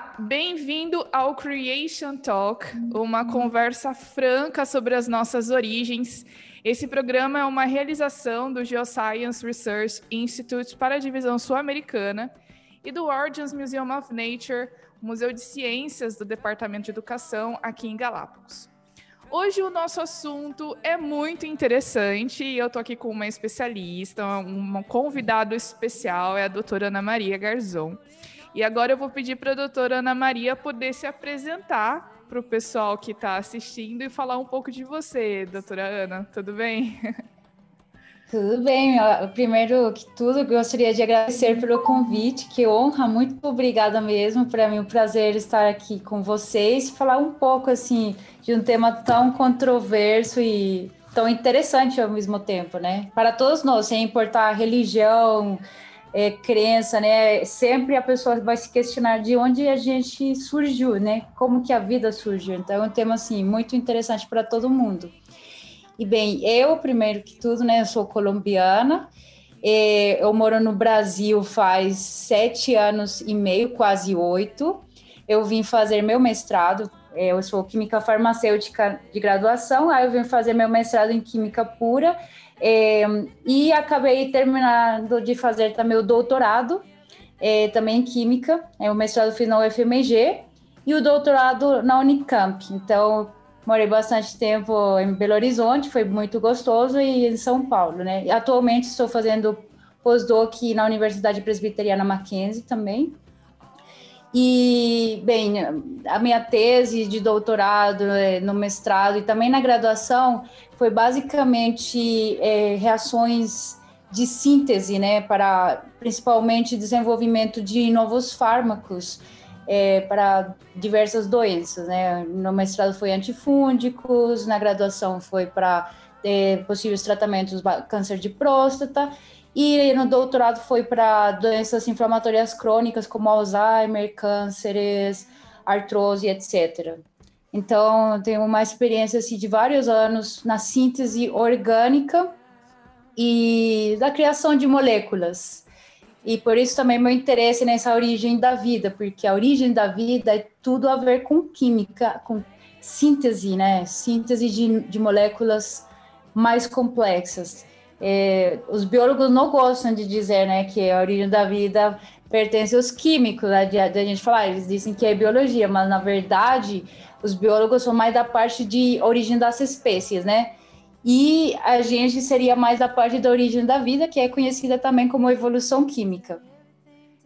Olá, bem-vindo ao Creation Talk, uma conversa franca sobre as nossas origens. Esse programa é uma realização do Geoscience Research Institute para a divisão sul-americana e do Origins Museum of Nature, Museu de Ciências do Departamento de Educação aqui em Galápagos. Hoje o nosso assunto é muito interessante e eu estou aqui com uma especialista, um convidado especial, é a doutora Ana Maria Garzon. E agora eu vou pedir para a doutora Ana Maria poder se apresentar para o pessoal que está assistindo e falar um pouco de você, doutora Ana. Tudo bem? Tudo bem. Primeiro que tudo, gostaria de agradecer pelo convite, que honra, muito obrigada mesmo. Para mim, é um prazer estar aqui com vocês e falar um pouco assim de um tema tão controverso e tão interessante ao mesmo tempo, né? Para todos nós, sem importar religião, é, crença, né? Sempre a pessoa vai se questionar de onde a gente surgiu, né? Como que a vida surgiu. Então é um tema assim muito interessante para todo mundo. E bem, eu primeiro que tudo, né? Eu sou colombiana. eu moro no Brasil faz sete anos e meio, quase oito. Eu vim fazer meu mestrado. Eu sou química farmacêutica de graduação. Aí eu vim fazer meu mestrado em química pura é, e acabei terminando de fazer também o doutorado, é, também em Química. É, o mestrado fiz na UFMG e o doutorado na Unicamp. Então, morei bastante tempo em Belo Horizonte, foi muito gostoso, e em São Paulo, né? Atualmente estou fazendo postdoc na Universidade Presbiteriana Mackenzie também. E, bem, a minha tese de doutorado, é, no mestrado e também na graduação foi basicamente é, reações de síntese, né, para principalmente desenvolvimento de novos fármacos é, para diversas doenças, né. No mestrado foi antifúngicos, na graduação foi para é, possíveis tratamentos câncer de próstata e no doutorado foi para doenças inflamatórias crônicas como Alzheimer, cânceres, artrose, etc. Então, tenho uma experiência assim, de vários anos na síntese orgânica e da criação de moléculas. E por isso também meu interesse nessa origem da vida, porque a origem da vida é tudo a ver com química, com síntese, né? Síntese de, de moléculas mais complexas. É, os biólogos não gostam de dizer né, que a origem da vida pertence aos químicos, né, de, de a gente falar, eles dizem que é biologia, mas na verdade os biólogos são mais da parte de origem das espécies, né? E a gente seria mais da parte da origem da vida, que é conhecida também como evolução química.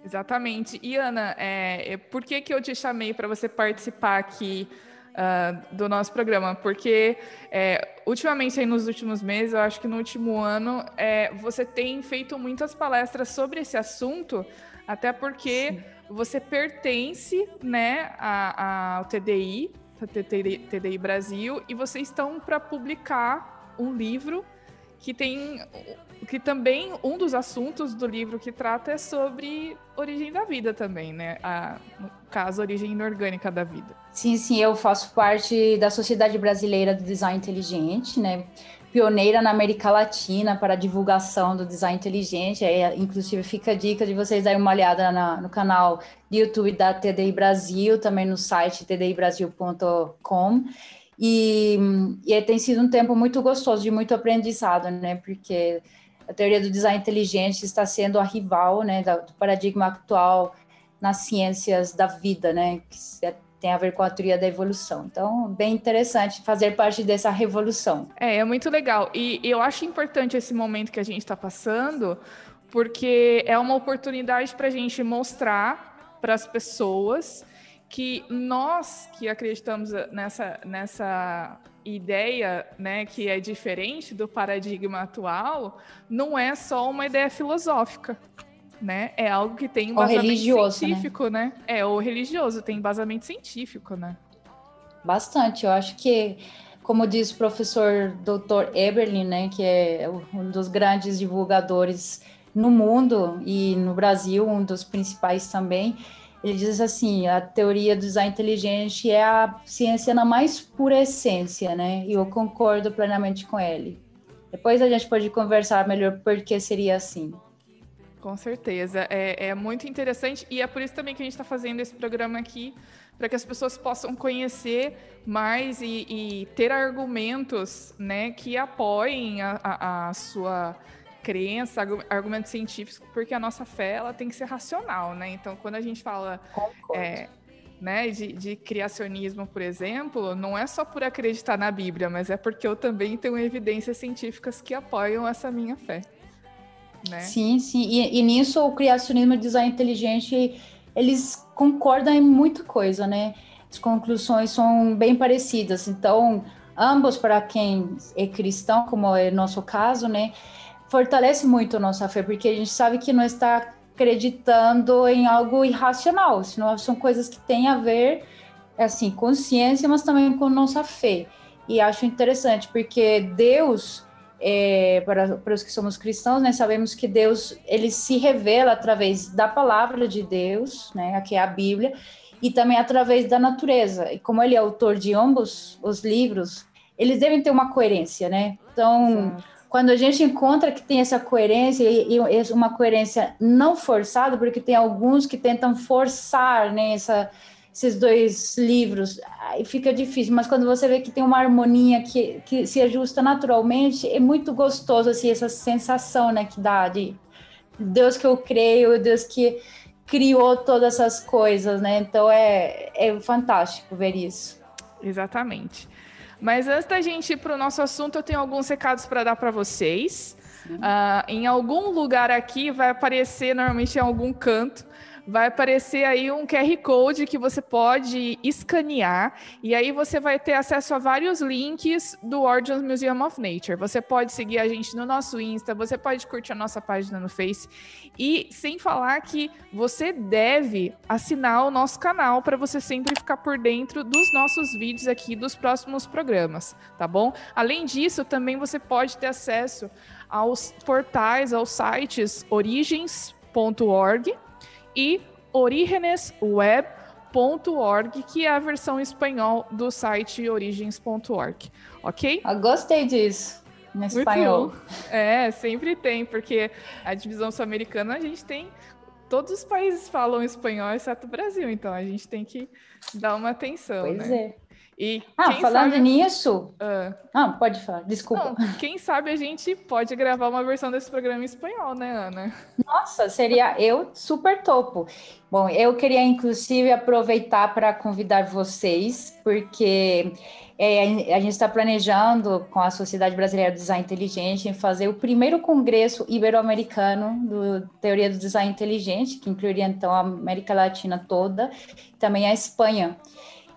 Exatamente. E Ana, é, por que, que eu te chamei para você participar aqui uh, do nosso programa? Porque é, ultimamente, aí nos últimos meses, eu acho que no último ano, é, você tem feito muitas palestras sobre esse assunto, até porque Sim. você pertence né, a, a, ao TDI, TDI, TDI Brasil, e vocês estão para publicar um livro que tem que também um dos assuntos do livro que trata é sobre origem da vida também, né? A, no caso, origem inorgânica da vida. Sim, sim, eu faço parte da Sociedade Brasileira do Design Inteligente, né? Pioneira na América Latina para a divulgação do design inteligente. Aí, inclusive, fica a dica de vocês darem uma olhada na, no canal do YouTube da TDI Brasil, também no site tdibrasil.com. E, e tem sido um tempo muito gostoso, de muito aprendizado, né? Porque a teoria do design inteligente está sendo a rival, né, do paradigma atual nas ciências da vida, né, que é, tem a ver com a teoria da evolução. Então, bem interessante fazer parte dessa revolução. É, é muito legal. E eu acho importante esse momento que a gente está passando, porque é uma oportunidade para a gente mostrar para as pessoas que nós que acreditamos nessa, nessa ideia, né, que é diferente do paradigma atual, não é só uma ideia filosófica, né? É algo que tem embasamento religioso, né? científico, né? né? É, o religioso tem embasamento científico, né? Bastante, eu acho que como diz o professor Dr. Eberlin, né, que é um dos grandes divulgadores no mundo e no Brasil, um dos principais também, ele diz assim: a teoria do design inteligente é a ciência na mais pura essência, né? E eu concordo plenamente com ele. Depois a gente pode conversar melhor por que seria assim. Com certeza. É, é muito interessante e é por isso também que a gente está fazendo esse programa aqui, para que as pessoas possam conhecer mais e, e ter argumentos né, que apoiem a, a, a, sua crença, argumentos científicos, porque a nossa fé ela tem que ser racional, né? Então, quando a gente fala é, né, de, de, criacionismo, por exemplo, não é só por acreditar na Bíblia, mas é porque eu também tenho evidências científicas que apoiam essa minha fé. Né? Sim, sim. E, e nisso o criacionismo e o design inteligente eles concordam em muita coisa, né? As conclusões são bem parecidas. Então, ambos, para quem é cristão, como é nosso caso, né? Fortalece muito a nossa fé, porque a gente sabe que não está acreditando em algo irracional, senão são coisas que têm a ver, assim, com ciência, mas também com nossa fé. E acho interessante, porque Deus, é, para, para os que somos cristãos, né, sabemos que Deus ele se revela através da palavra de Deus, né, que é a Bíblia, e também através da natureza. E como ele é autor de ambos os livros, eles devem ter uma coerência, né? Então, Exato. Quando a gente encontra que tem essa coerência e, e uma coerência não forçada, porque tem alguns que tentam forçar né, essa, esses dois livros, aí fica difícil, mas quando você vê que tem uma harmonia que, que se ajusta naturalmente, é muito gostoso, assim, essa sensação, né, que dá de Deus que eu creio, Deus que criou todas essas coisas, né, então é, é fantástico ver isso. Exatamente. Mas antes da gente ir para o nosso assunto, eu tenho alguns recados para dar para vocês. Uh, em algum lugar aqui vai aparecer, normalmente em algum canto, vai aparecer aí um QR Code que você pode escanear e aí você vai ter acesso a vários links do Origins Museum of Nature. Você pode seguir a gente no nosso Insta, você pode curtir a nossa página no Face e sem falar que você deve assinar o nosso canal para você sempre ficar por dentro dos nossos vídeos aqui dos próximos programas, tá bom? Além disso, também você pode ter acesso aos portais, aos sites origens.org e origenesweb.org, que é a versão espanhol do site origens.org, ok? Eu gostei disso. Em espanhol. É, sempre tem, porque a divisão sul-americana a gente tem. Todos os países falam espanhol, exceto o Brasil, então a gente tem que dar uma atenção. Pois né? é. E ah, falando sabe... nisso. Uh... Ah, pode falar, desculpa. Não, quem sabe a gente pode gravar uma versão desse programa em espanhol, né, Ana? Nossa, seria eu super topo. Bom, eu queria inclusive aproveitar para convidar vocês, porque é, a gente está planejando com a Sociedade Brasileira do Design Inteligente em fazer o primeiro congresso ibero-americano do Teoria do Design Inteligente, que incluiria então a América Latina toda, também a Espanha.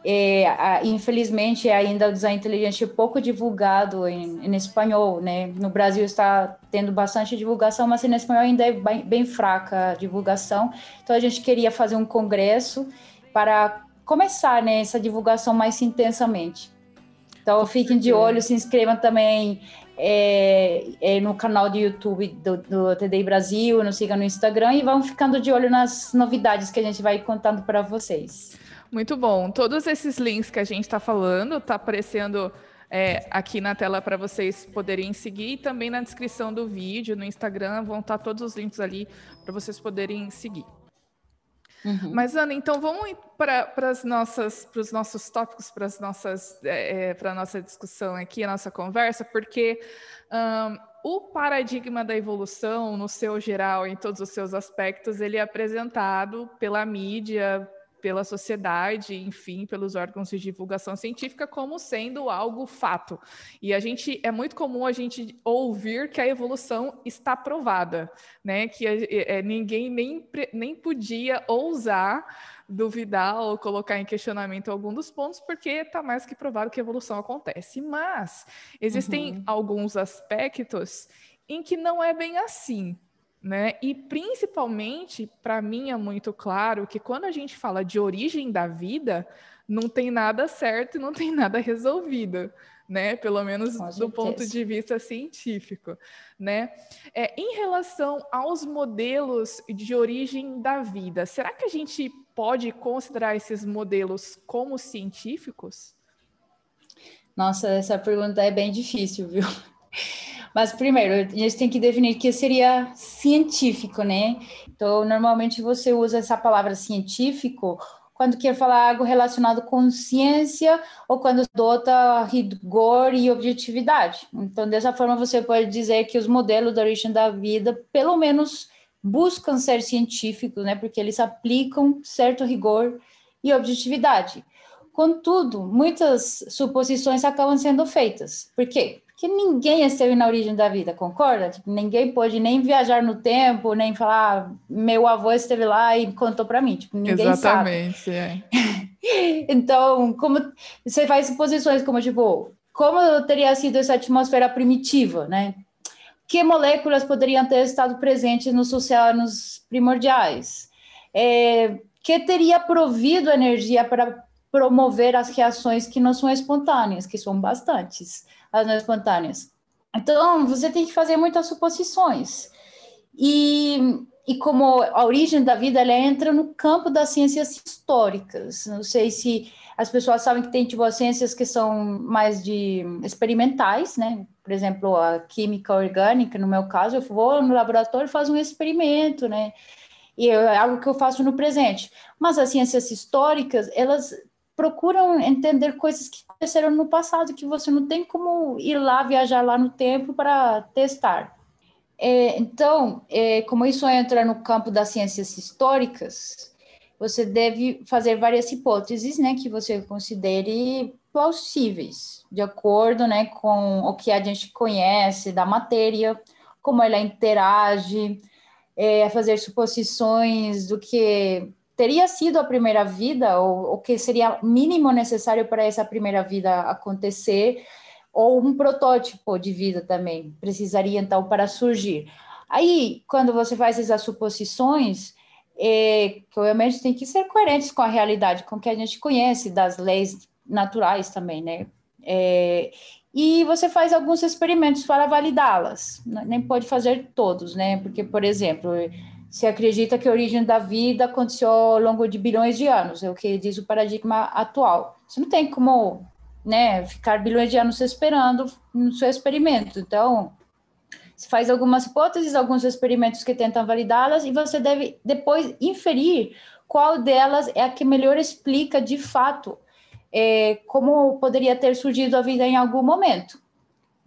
É, infelizmente, ainda o design inteligente é pouco divulgado em, em, espanhol, né? No Brasil está tendo bastante divulgação, mas em espanhol ainda é bem, bem fraca a divulgação. Então, a gente queria fazer um congresso para começar né, essa divulgação mais intensamente. Então, fiquem de olho, se inscrevam também é, é, no canal do YouTube do, do TDI Brasil, nos sigam no Instagram e vão ficando de olho nas novidades que a gente vai contando para vocês. Muito bom. Todos esses links que a gente está falando tá aparecendo é, aqui na tela para vocês poderem seguir e também na descrição do vídeo, no Instagram, vão estar tá todos os links ali para vocês poderem seguir. Uhum. Mas, Ana, então vamos para os nossos tópicos, para as nossas é, é para a nossa discussão aqui, a nossa conversa, porque um, o paradigma da evolução, no seu geral, em todos os seus aspectos, ele é apresentado pela mídia, pela sociedade, enfim, pelos órgãos de divulgação científica como sendo algo fato. E a gente é muito comum a gente ouvir que a evolução está provada, né? Que é, ninguém nem, nem podia ousar duvidar ou colocar em questionamento algum dos pontos, porque está mais que provado que a evolução acontece. Mas existem uhum. alguns aspectos em que não é bem assim. Né? E principalmente, para mim, é muito claro que quando a gente fala de origem da vida, não tem nada certo e não tem nada resolvido, né? Pelo menos do ponto de vista científico, né? É, em relação aos modelos de origem da vida, será que a gente pode considerar esses modelos como científicos? Nossa, essa pergunta é bem difícil, viu? Mas primeiro, a gente tem que definir que seria científico, né? Então, normalmente você usa essa palavra científico quando quer falar algo relacionado com ciência ou quando adota rigor e objetividade. Então, dessa forma, você pode dizer que os modelos da origem da vida, pelo menos, buscam ser científicos, né? Porque eles aplicam certo rigor e objetividade. Contudo, muitas suposições acabam sendo feitas. Por quê? Porque ninguém esteve na origem da vida, concorda? Tipo, ninguém pode nem viajar no tempo, nem falar, ah, meu avô esteve lá e contou para mim. Tipo, ninguém Exatamente, sabe. É. então, como você faz suposições como, tipo, como teria sido essa atmosfera primitiva, né? Que moléculas poderiam ter estado presentes nos oceanos primordiais? É, que teria provido energia para promover as reações que não são espontâneas, que são bastantes, as não espontâneas. Então, você tem que fazer muitas suposições. E, e como a origem da vida, ela entra no campo das ciências históricas. Não sei se as pessoas sabem que tem tipo as ciências que são mais de experimentais, né? Por exemplo, a química orgânica, no meu caso, eu vou no laboratório e faço um experimento, né? E é algo que eu faço no presente. Mas as ciências históricas, elas procuram entender coisas que aconteceram no passado, que você não tem como ir lá, viajar lá no tempo para testar. É, então, é, como isso entra no campo das ciências históricas, você deve fazer várias hipóteses, né, que você considere plausíveis, de acordo, né, com o que a gente conhece da matéria, como ela interage, é, fazer suposições do que teria sido a primeira vida, ou o que seria mínimo necessário para essa primeira vida acontecer, ou um protótipo de vida também precisaria então para surgir. Aí, quando você faz essas suposições, é, que obviamente tem que ser coerentes com a realidade, com o que a gente conhece das leis naturais também, né? É, e você faz alguns experimentos para validá-las, nem pode fazer todos, né? Porque, por exemplo, se acredita que a origem da vida aconteceu ao longo de bilhões de anos, é o que diz o paradigma atual. Você não tem como né, ficar bilhões de anos esperando no seu experimento. Então, se faz algumas hipóteses, alguns experimentos que tentam validá-las, e você deve depois inferir qual delas é a que melhor explica de fato é, como poderia ter surgido a vida em algum momento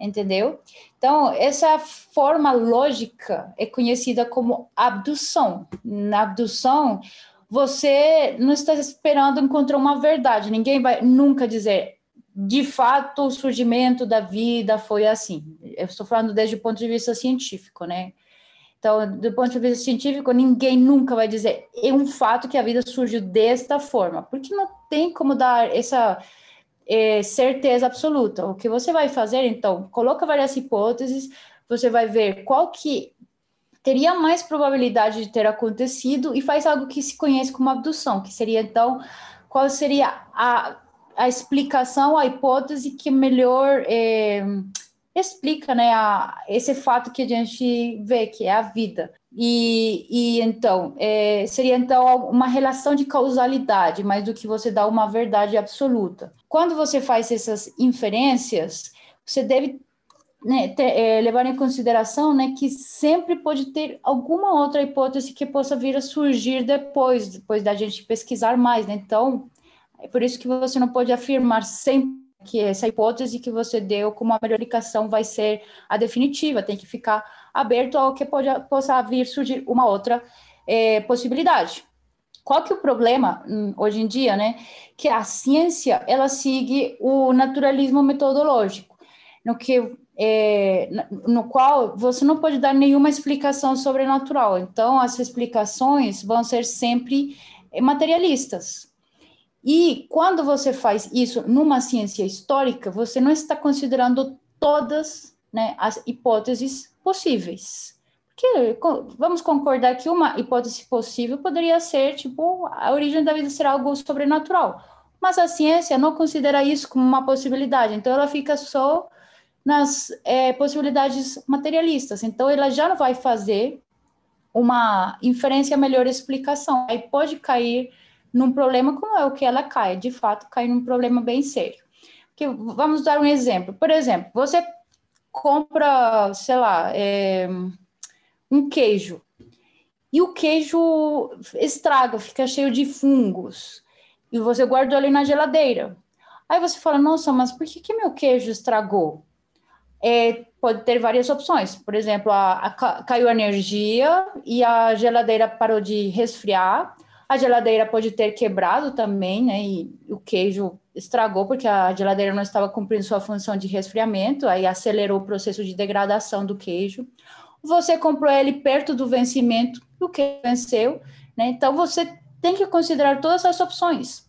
entendeu? Então, essa forma lógica é conhecida como abdução. Na abdução, você não está esperando encontrar uma verdade, ninguém vai nunca dizer de fato o surgimento da vida foi assim. Eu estou falando desde o ponto de vista científico, né? Então, do ponto de vista científico, ninguém nunca vai dizer é um fato que a vida surgiu desta forma, porque não tem como dar essa é, certeza absoluta. O que você vai fazer, então, coloca várias hipóteses, você vai ver qual que teria mais probabilidade de ter acontecido e faz algo que se conhece como abdução, que seria, então, qual seria a, a explicação, a hipótese que melhor é, explica né, a, esse fato que a gente vê, que é a vida. E, e então, é, seria então uma relação de causalidade, mais do que você dar uma verdade absoluta. Quando você faz essas inferências, você deve né, ter, é, levar em consideração né, que sempre pode ter alguma outra hipótese que possa vir a surgir depois, depois da gente pesquisar mais. Né? Então, é por isso que você não pode afirmar sempre que essa hipótese que você deu como a melhor vai ser a definitiva, tem que ficar aberto ao que pode, possa vir surgir uma outra é, possibilidade. Qual que é o problema hum, hoje em dia, né? Que a ciência ela segue o naturalismo metodológico, no que é, no qual você não pode dar nenhuma explicação sobrenatural. Então, as explicações vão ser sempre materialistas, e quando você faz isso numa ciência histórica, você não está considerando todas né, as hipóteses possíveis. Porque vamos concordar que uma hipótese possível poderia ser, tipo, a origem da vida ser algo sobrenatural. Mas a ciência não considera isso como uma possibilidade, então ela fica só nas é, possibilidades materialistas. Então ela já não vai fazer uma inferência melhor explicação. Aí pode cair num problema como é o que ela cai, de fato, cai num problema bem sério. Que, vamos dar um exemplo. Por exemplo, você compra, sei lá, é, um queijo. E o queijo estraga, fica cheio de fungos. E você guardou ali na geladeira. Aí você fala, nossa, mas por que, que meu queijo estragou? É, pode ter várias opções. Por exemplo, a, a, caiu a energia e a geladeira parou de resfriar. A geladeira pode ter quebrado também, né? E o queijo estragou porque a geladeira não estava cumprindo sua função de resfriamento, aí acelerou o processo de degradação do queijo. Você comprou ele perto do vencimento, o que venceu, né? Então você tem que considerar todas as opções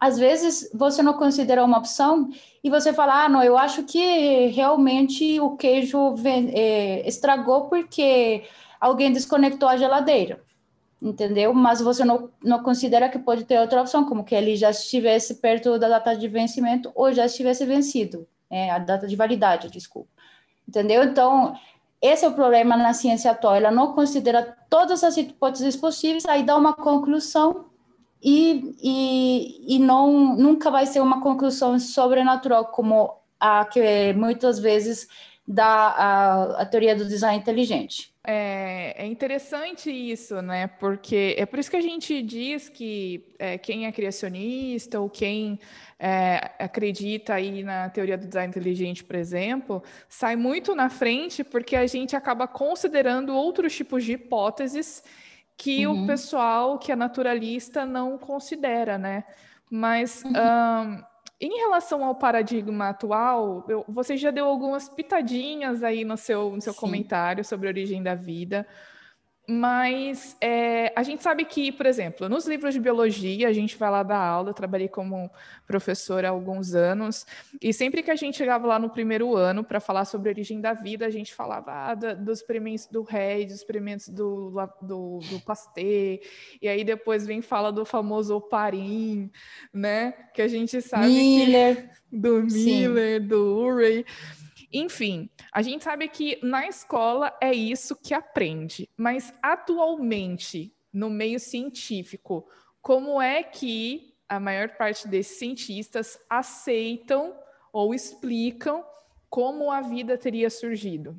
às vezes você não considera uma opção e você fala, ah, não, eu acho que realmente o queijo é, estragou porque alguém desconectou a geladeira, entendeu? Mas você não, não considera que pode ter outra opção, como que ele já estivesse perto da data de vencimento ou já estivesse vencido, é, a data de validade, desculpa, entendeu? Então, esse é o problema na ciência atual, ela não considera todas as hipóteses possíveis, aí dá uma conclusão e, e, e não nunca vai ser uma conclusão sobrenatural como a que muitas vezes dá a, a teoria do design inteligente. É, é, interessante isso, né? Porque é por isso que a gente diz que é, quem é criacionista ou quem é, acredita aí na teoria do design inteligente, por exemplo, sai muito na frente porque a gente acaba considerando outros tipos de hipóteses que uhum. o pessoal que é naturalista não considera, né? Mas uhum. um, em relação ao paradigma atual, eu, você já deu algumas pitadinhas aí no seu, no seu comentário sobre a origem da vida. Mas é, a gente sabe que, por exemplo, nos livros de biologia, a gente vai lá dar aula, eu trabalhei como professora há alguns anos, e sempre que a gente chegava lá no primeiro ano para falar sobre a origem da vida, a gente falava ah, dos experimentos do Rey, dos experimentos do, do, do Pasteur, e aí depois vem fala do famoso oparim, né? Que a gente sabe Miller. Que, do Miller, Sim. do Urey. Enfim, a gente sabe que na escola é isso que aprende, mas atualmente, no meio científico, como é que a maior parte desses cientistas aceitam ou explicam como a vida teria surgido?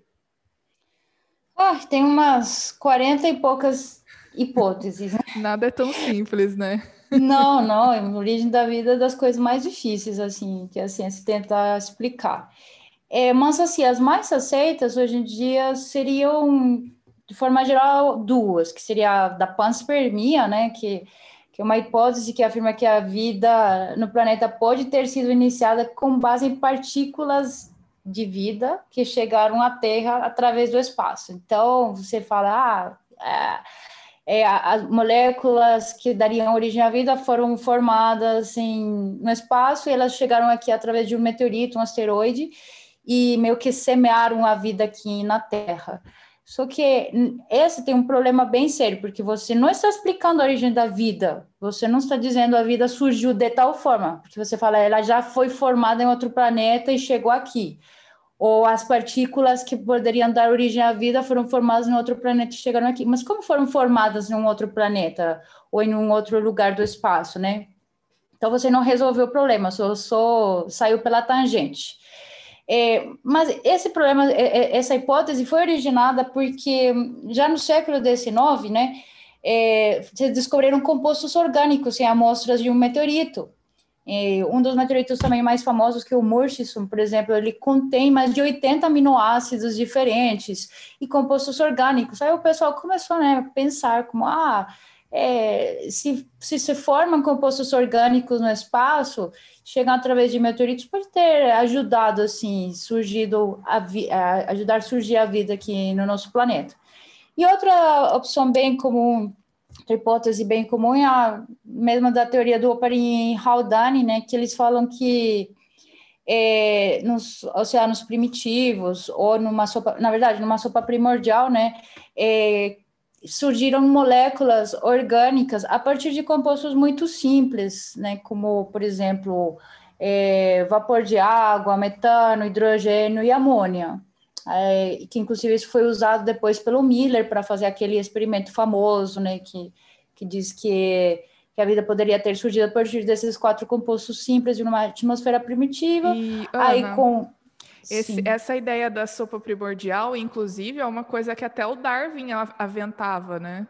Ah, tem umas 40 e poucas hipóteses. Né? Nada é tão simples, né? Não, não, a origem da vida é das coisas mais difíceis, assim, que a ciência tenta explicar. É, mas, assim, as mais aceitas hoje em dia seriam, de forma geral, duas, que seria a da panspermia, né, que, que é uma hipótese que afirma que a vida no planeta pode ter sido iniciada com base em partículas de vida que chegaram à Terra através do espaço. Então, você fala, ah, é, é, as moléculas que dariam origem à vida foram formadas em, no espaço e elas chegaram aqui através de um meteorito, um asteroide, e meio que semearam a vida aqui na Terra. Só que esse tem um problema bem sério, porque você não está explicando a origem da vida, você não está dizendo a vida surgiu de tal forma, porque você fala ela já foi formada em outro planeta e chegou aqui. Ou as partículas que poderiam dar origem à vida foram formadas em outro planeta e chegaram aqui. Mas como foram formadas em um outro planeta ou em um outro lugar do espaço, né? Então você não resolveu o problema, só, só saiu pela tangente. É, mas esse problema, é, é, essa hipótese foi originada porque já no século XIX, né, é, se descobriram compostos orgânicos em amostras de um meteorito. É, um dos meteoritos também mais famosos, que é o Murchison, por exemplo, ele contém mais de 80 aminoácidos diferentes e compostos orgânicos. Aí o pessoal começou né, a pensar como, ah, é, se, se se formam compostos orgânicos no espaço, chegam através de meteoritos, pode ter ajudado, assim, surgido a, a ajudar a surgir a vida aqui no nosso planeta. E outra opção bem comum, outra hipótese bem comum é a mesma da teoria do Oparin Haldane, né, que eles falam que é, nos oceanos primitivos, ou numa sopa, na verdade, numa sopa primordial, né, é, surgiram moléculas orgânicas a partir de compostos muito simples, né, como, por exemplo, é, vapor de água, metano, hidrogênio e amônia. É, que inclusive isso foi usado depois pelo Miller para fazer aquele experimento famoso, né, que, que diz que, que a vida poderia ter surgido a partir desses quatro compostos simples de uma atmosfera primitiva. E, aí com Esse, essa ideia da sopa primordial, inclusive, é uma coisa que até o Darwin aventava, né?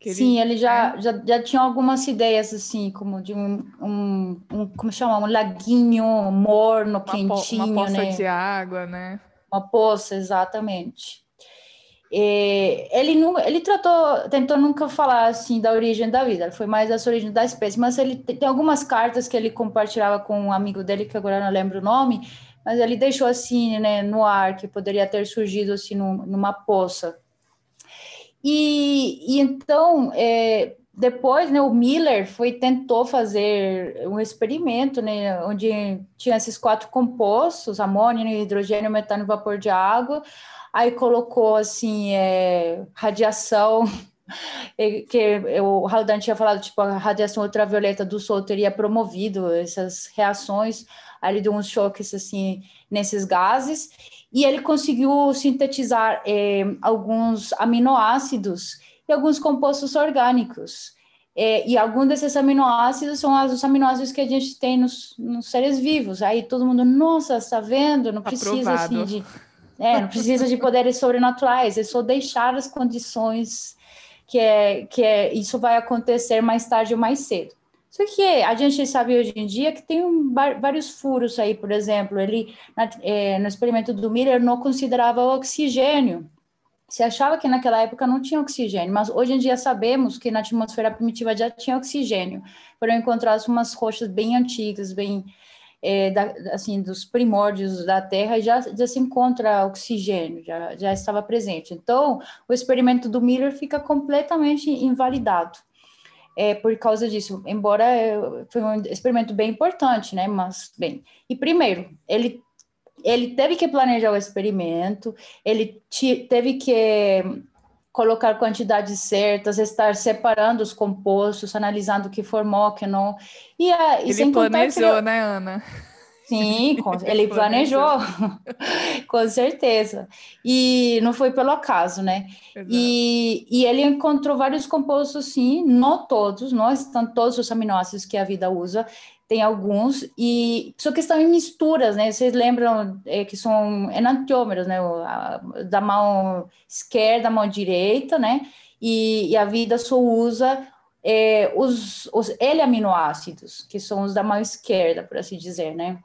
Ele, Sim, ele já, é... já, já tinha algumas ideias assim, como de um, um, um como chama, um laguinho morno, uma quentinho, po, uma poça né? de água, né? Uma poça, exatamente. E ele ele tratou, tentou nunca falar assim da origem da vida, foi mais da origem da espécie, mas ele tem algumas cartas que ele compartilhava com um amigo dele que agora não lembro o nome, mas ele deixou assim, né, no ar que poderia ter surgido assim numa poça. E, e então, é, depois, né, o Miller foi tentou fazer um experimento, né, onde tinha esses quatro compostos, amônio, hidrogênio, metano e vapor de água. Aí colocou assim é, radiação que o Haldane tinha falado, tipo, a radiação ultravioleta do Sol teria promovido essas reações ali de uns choques assim nesses gases. E ele conseguiu sintetizar eh, alguns aminoácidos e alguns compostos orgânicos. Eh, e alguns desses aminoácidos são os aminoácidos que a gente tem nos, nos seres vivos. Aí todo mundo nossa está vendo? Não precisa assim de é, não precisa de poderes sobrenaturais é só deixar as condições que é que é isso vai acontecer mais tarde ou mais cedo só que a gente sabe hoje em dia que tem um, vários furos aí, por exemplo, ele na, é, no experimento do Miller não considerava o oxigênio. Se achava que naquela época não tinha oxigênio, mas hoje em dia sabemos que na atmosfera primitiva já tinha oxigênio. Foram encontradas umas rochas bem antigas, bem é, da, assim dos primórdios da Terra, já, já se encontra oxigênio, já, já estava presente. Então, o experimento do Miller fica completamente invalidado é, por causa disso, embora foi um experimento bem importante, né? Mas, bem, e primeiro, ele, ele teve que planejar o experimento, ele te, teve que colocar quantidades certas, estar separando os compostos, analisando o que formou, o que não. E, a, e ele planejou, ele... né, Ana? Sim, ele planejou, com certeza. E não foi pelo acaso, né? E, e ele encontrou vários compostos, sim, não todos, não estão todos os aminoácidos que a vida usa, tem alguns, e só que estão em misturas, né? Vocês lembram é, que são enantiômeros, né? A, da mão esquerda, da mão direita, né? E, e a vida só usa é, os, os L-aminoácidos, que são os da mão esquerda, por assim dizer, né?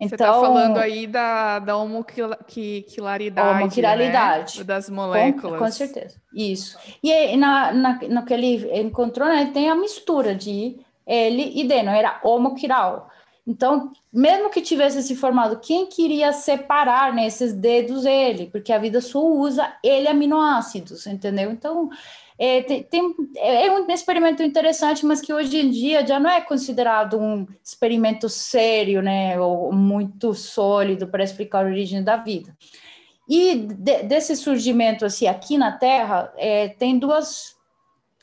Então, Você está falando aí da, da homoquilaridade, homoquilaridade né? das moléculas. Com, com, certeza, isso. E na, na, no que ele encontrou, né, tem a mistura de L e D, não era homoquiral. Então, mesmo que tivesse se formado, quem queria separar nesses né, dedos ele? Porque a vida só usa ele aminoácidos, entendeu? Então, é, tem, é um experimento interessante, mas que hoje em dia já não é considerado um experimento sério, né, ou muito sólido para explicar a origem da vida. E de, desse surgimento assim aqui na Terra, é, tem duas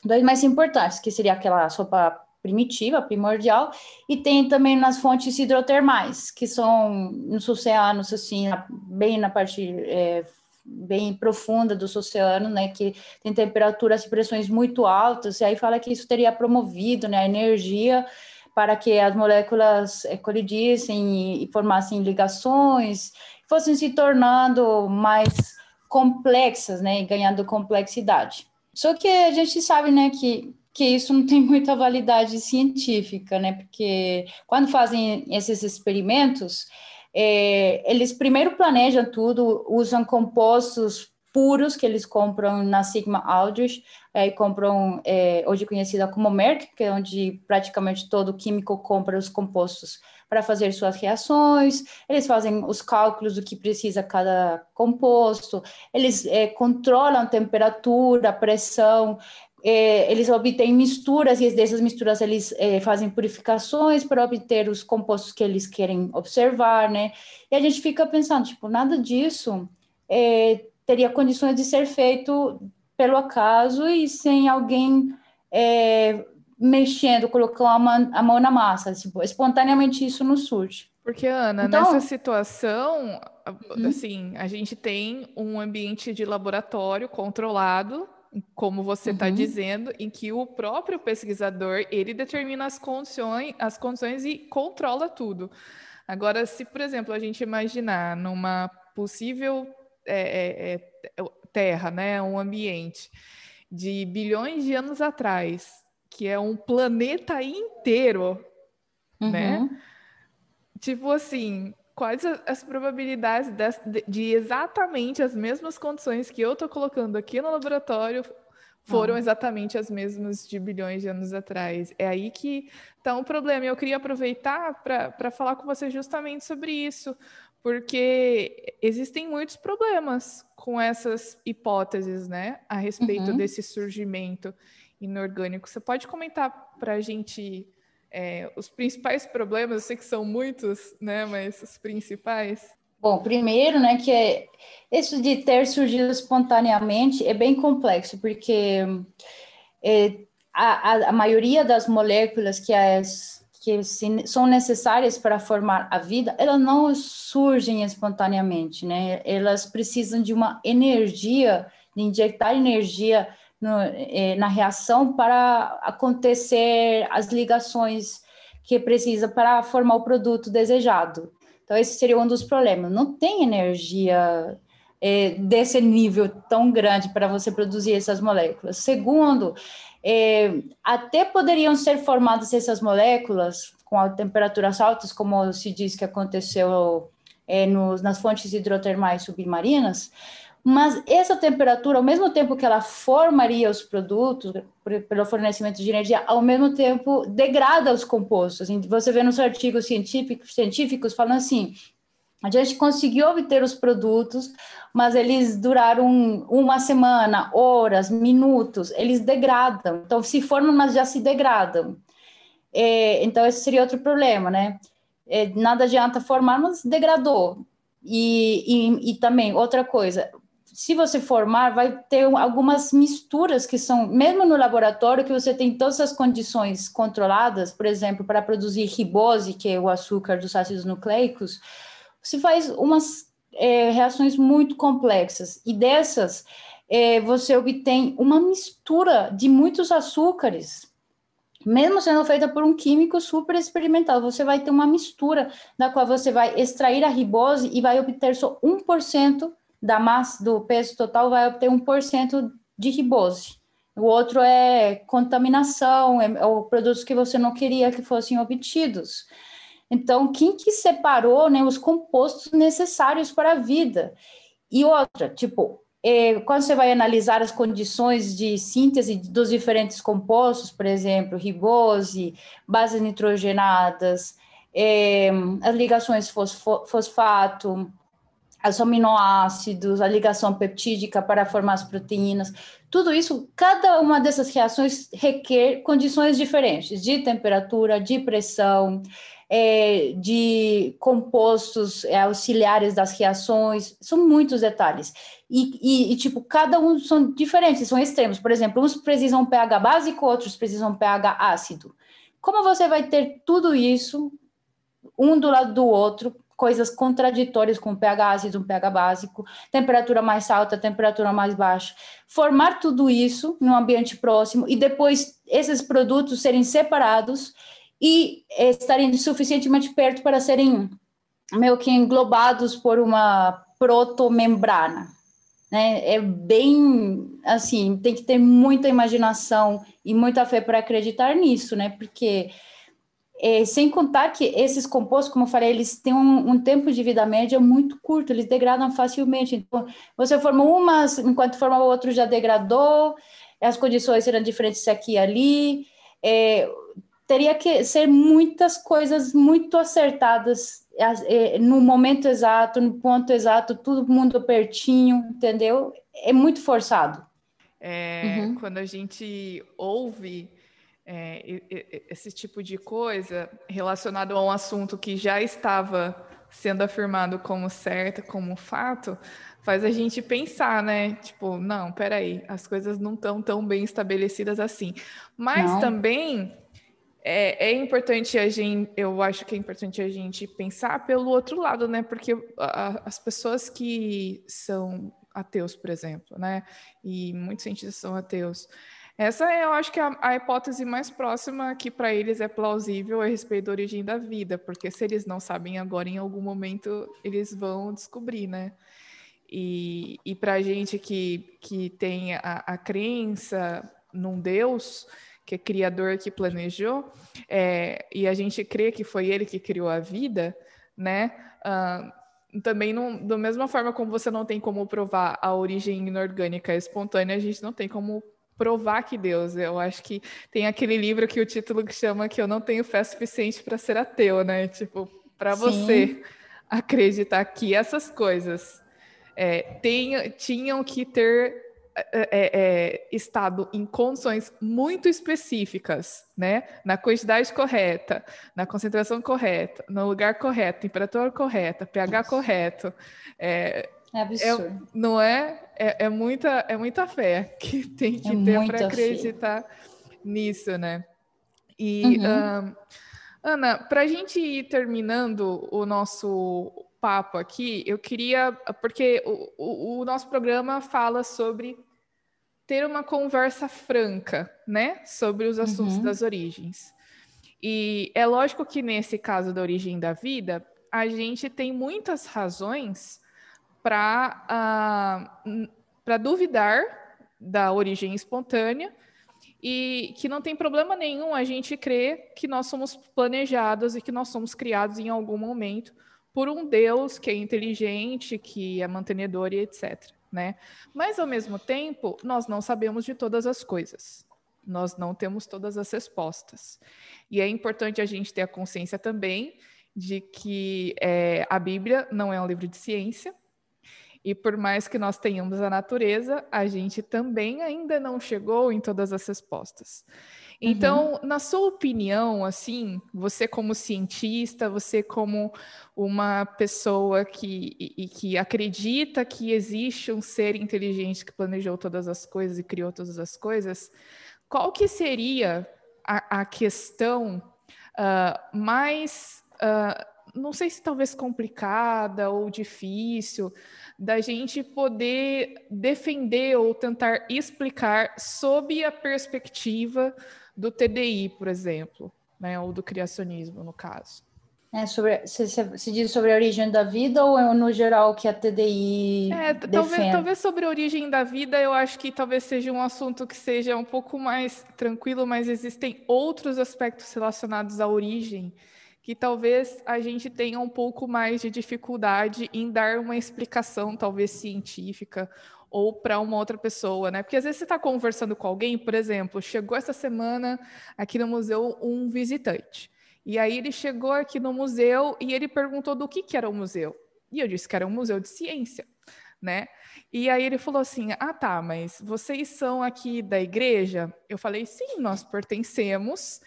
dois mais importantes, que seria aquela sopa primitiva, primordial, e tem também nas fontes hidrotermais, que são nos oceanos, assim, bem na parte é, bem profunda dos oceanos, né, que tem temperaturas e pressões muito altas, e aí fala que isso teria promovido, né, a energia para que as moléculas eh, colidissem e, e formassem ligações, fossem se tornando mais complexas, né, e ganhando complexidade. Só que a gente sabe, né, que que isso não tem muita validade científica, né? Porque quando fazem esses experimentos, é, eles primeiro planejam tudo, usam compostos puros que eles compram na Sigma Aldrich, é, compram é, hoje conhecida como Merck, que é onde praticamente todo químico compra os compostos para fazer suas reações, eles fazem os cálculos do que precisa cada composto, eles é, controlam temperatura, pressão, é, eles obtêm misturas e dessas misturas eles é, fazem purificações para obter os compostos que eles querem observar, né? E a gente fica pensando, tipo, nada disso é, teria condições de ser feito pelo acaso e sem alguém mexendo, colocando a mão, a mão na massa, tipo, espontaneamente isso não surge. Porque, Ana, então, nessa situação, uhum. assim, a gente tem um ambiente de laboratório controlado como você está uhum. dizendo, em que o próprio pesquisador ele determina as condições, as condições e controla tudo. Agora, se, por exemplo, a gente imaginar numa possível é, é, é Terra, né, um ambiente de bilhões de anos atrás, que é um planeta inteiro, né? uhum. né? Tipo assim, quais as probabilidades de, de, exatamente as mesmas condições que eu estou colocando aqui no laboratório foram ah. exatamente as mesmas de bilhões de anos atrás. É aí que está um problema. Eu queria aproveitar para falar com você justamente sobre isso, porque existem muitos problemas com essas hipóteses, né, a respeito uhum. desse surgimento inorgânico. Você pode comentar para a gente é, os principais problemas? Eu sei que são muitos, né, mas os principais. Bom, primeiro, né, que é isso de ter surgido espontaneamente é bem complexo, porque é, a, a, maioria das moléculas que, as, que são necessárias para formar a vida, elas não surgem espontaneamente, né? Elas precisam de uma energia, de injetar energia no, é, na reação para acontecer as ligações que precisa para formar o produto desejado. Então, esse seria um dos problemas. Não tem energia é, desse nível tão grande para você produzir essas moléculas. Segundo, é, até poderiam ser formadas essas moléculas com temperaturas altas, como se diz que aconteceu nos, nas fontes hidrotermais submarinas, mas essa temperatura, ao mesmo tempo que ela formaria os produtos pelo fornecimento de energia, ao mesmo tempo degrada os compostos. Você vê nos artigos científicos, científicos falando assim: a gente conseguiu obter os produtos, mas eles duraram uma semana, horas, minutos, eles degradam. Então, se formam, mas já se degradam. É, então, esse seria outro problema, né? É, nada adianta formar, mas degradou. E, e, e também, outra coisa, se você formar, vai ter algumas misturas que são, mesmo no laboratório, que você tem todas as condições controladas, por exemplo, para produzir ribose, que é o açúcar dos ácidos nucleicos, você faz umas é, reações muito complexas, e dessas é, você obtém uma mistura de muitos açúcares, mesmo sendo feita por um químico super experimental, você vai ter uma mistura da qual você vai extrair a ribose e vai obter só 1% da massa, do peso total, vai obter 1% de ribose. O outro é contaminação, é, é produtos que você não queria que fossem obtidos. Então, quem que separou né, os compostos necessários para a vida? E outra, tipo, é, quando você vai analisar as condições de síntese dos diferentes compostos, por exemplo, ribose, bases nitrogenadas, é, as ligações fosfato, os aminoácidos, a ligação peptídica para formar as proteínas, tudo isso, cada uma dessas reações requer condições diferentes de temperatura, de pressão, é, de compostos é, auxiliares das reações, são muitos detalhes. E, e, e, tipo, cada um são diferentes, são extremos. Por exemplo, uns precisam pH básico, outros precisam pH ácido. Como você vai ter tudo isso, um do lado do outro, coisas contraditórias com pH ácido, um pH básico, temperatura mais alta, temperatura mais baixa. Formar tudo isso num ambiente próximo e depois esses produtos serem separados e estarem suficientemente perto para serem meio que englobados por uma protomembrana. Né? É bem assim, tem que ter muita imaginação e muita fé para acreditar nisso, né? Porque é, sem contar que esses compostos, como eu falei, eles têm um, um, tempo de vida média muito curto, eles degradam facilmente. Então, você forma uma, enquanto forma o outro já degradou, as condições serão diferentes aqui e ali. É, teria que ser muitas coisas muito acertadas é, no momento exato, no ponto exato, todo mundo pertinho, entendeu? É muito forçado. É, uhum. Quando a gente ouve é, esse tipo de coisa relacionado a um assunto que já estava sendo afirmado como certo, como fato, faz a gente pensar, né? Tipo, não, peraí, as coisas não estão tão bem estabelecidas assim. Mas não. também é, é, importante a gente, eu acho que é importante a gente pensar pelo outro lado, né? Porque a, as pessoas que são ateus, por exemplo, né? E muitos cientistas são ateus Essa eu acho que é a, a hipótese mais próxima que para eles é plausível a respeito da origem da vida, porque se eles não sabem agora, em algum momento eles vão descobrir, né? E, e para a gente que, que tem a, a crença num Deus, que é criador, que planejou, é, e a gente crê que foi ele que criou a vida, né? Uh, também, não, da mesma forma como você não tem como provar a origem inorgânica espontânea, a gente não tem como provar que Deus. Eu acho que tem aquele livro que o título que chama que eu não tenho fé suficiente para ser ateu, né? Tipo, para você acreditar que essas coisas é, tenha, tinham que ter é, é, é, estado em condições muito específicas, né? Na quantidade correta, na concentração correta, no lugar correto, temperatura correta, pH correto. É, é absurdo. É, não é? é? É, muita, é muita fé que tem que é ter para acreditar fé. nisso, né? E, uhum. um, Ana, para a gente ir terminando o nosso papo aqui, eu queria. Porque o, o, o nosso programa fala sobre ter uma conversa franca, né? Sobre os assuntos uhum. das origens. E é lógico que nesse caso da origem da vida, a gente tem muitas razões para uh, ah, duvidar da origem espontânea e que não tem problema nenhum a gente crer que nós somos planejados e que nós somos criados em algum momento por um Deus que é inteligente, que é mantenedor e etc. Né? Mas ao mesmo tempo, nós não sabemos de todas as coisas. Nós não temos todas as respostas. E é importante a gente ter a consciência também de que é, a Bíblia não é um livro de ciência, e por mais que nós tenhamos a natureza, a gente também ainda não chegou em todas as respostas. Então, uhum. na sua opinião, assim, você como cientista, você como uma pessoa que, e, que acredita que existe um ser inteligente que planejou todas as coisas e criou todas as coisas, qual que seria a, a questão uh, mais uh, não sei se talvez complicada ou difícil, da gente poder defender ou tentar explicar sob a perspectiva do TDI, por exemplo, né, ou do criacionismo, no caso. É sobre, se, se, diz sobre a origem da vida ou é no geral que a TDI é, talvez, talvez sobre a origem da vida eu acho que talvez seja um assunto que seja um pouco mais tranquilo, mas existem outros aspectos relacionados à origem que talvez a gente tenha um pouco mais de dificuldade em dar uma explicação, talvez científica, ou para uma outra pessoa, né? Porque às vezes você está conversando com alguém, por exemplo, chegou essa semana aqui no museu um visitante. E aí ele chegou aqui no museu e ele perguntou do que, que era o museu. E eu disse que era um museu de ciência, né? E aí ele falou assim: Ah, tá, mas vocês são aqui da igreja? Eu falei: Sim, nós pertencemos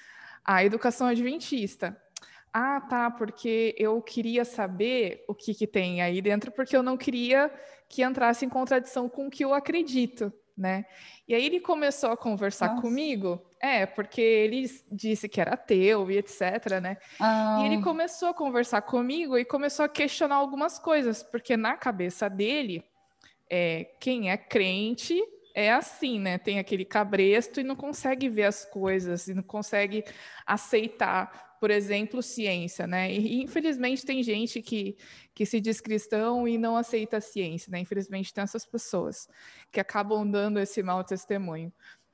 à educação adventista. Ah, tá, porque eu queria saber o que, que tem aí dentro, porque eu não queria que entrasse em contradição com o que eu acredito, né? E aí ele começou a conversar Nossa. comigo, é, porque ele disse que era ateu e etc, né? Ah. E ele ah. começou a conversar comigo e começou a questionar algumas coisas, porque na cabeça dele, é, quem é crente é assim, né? Tem aquele cabresto e não consegue ver as coisas, e não consegue aceitar por exemplo, ciência, né? E infelizmente tem gente que, que se diz cristão e não aceita a ciência, né? Infelizmente tem essas pessoas que acabam dando esse mau testemunho.